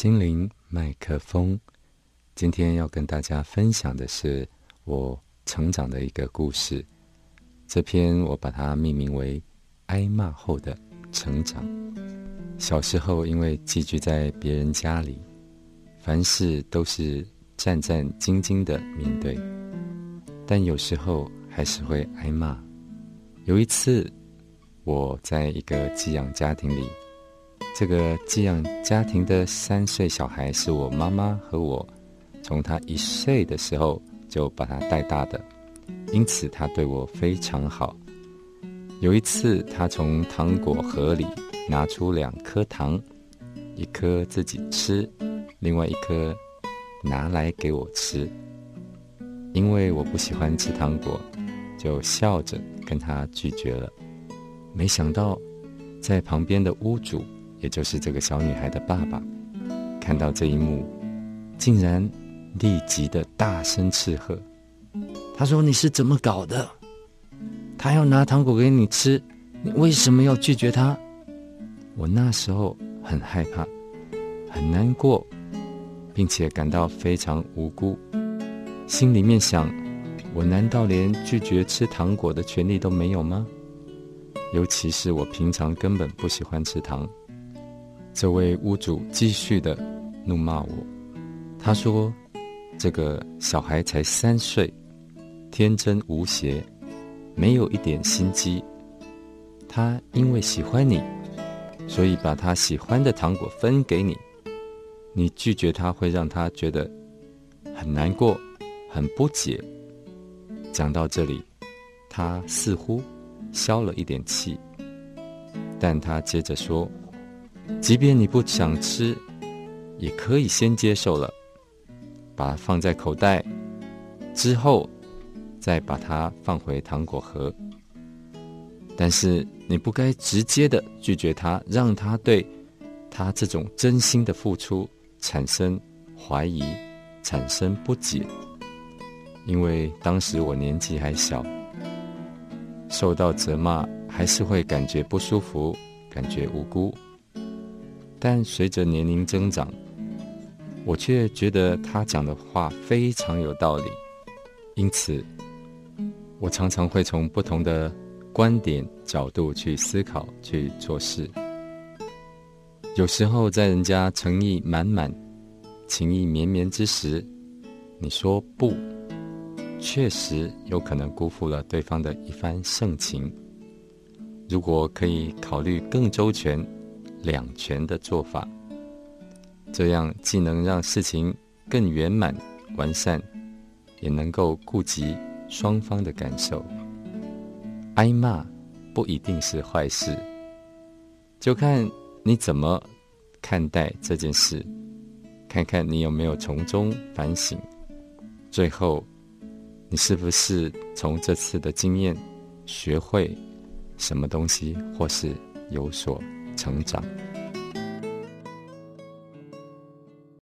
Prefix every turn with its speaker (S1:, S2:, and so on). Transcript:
S1: 心灵麦克风。今天要跟大家分享的是我成长的一个故事。这篇我把它命名为《挨骂后的成长》。小时候因为寄居在别人家里，凡事都是战战兢兢的面对，但有时候还是会挨骂。有一次，我在一个寄养家庭里。这个寄养家庭的三岁小孩是我妈妈和我从他一岁的时候就把他带大的，因此他对我非常好。有一次，他从糖果盒里拿出两颗糖，一颗自己吃，另外一颗拿来给我吃。因为我不喜欢吃糖果，就笑着跟他拒绝了。没想到，在旁边的屋主。也就是这个小女孩的爸爸，看到这一幕，竟然立即的大声斥喝。他说：“你是怎么搞的？他要拿糖果给你吃，你为什么要拒绝他？”我那时候很害怕，很难过，并且感到非常无辜，心里面想：我难道连拒绝吃糖果的权利都没有吗？尤其是我平常根本不喜欢吃糖。这位屋主继续的怒骂我，他说：“这个小孩才三岁，天真无邪，没有一点心机。他因为喜欢你，所以把他喜欢的糖果分给你。你拒绝他，会让他觉得很难过、很不解。”讲到这里，他似乎消了一点气，但他接着说。即便你不想吃，也可以先接受了，把它放在口袋，之后再把它放回糖果盒。但是你不该直接的拒绝他，让他对他这种真心的付出产生怀疑，产生不解。因为当时我年纪还小，受到责骂还是会感觉不舒服，感觉无辜。但随着年龄增长，我却觉得他讲的话非常有道理，因此，我常常会从不同的观点角度去思考、去做事。有时候在人家诚意满满、情意绵绵之时，你说不，确实有可能辜负了对方的一番盛情。如果可以考虑更周全。两全的做法，这样既能让事情更圆满完善，也能够顾及双方的感受。挨骂不一定是坏事，就看你怎么看待这件事，看看你有没有从中反省。最后，你是不是从这次的经验学会什么东西，或是有所。成长。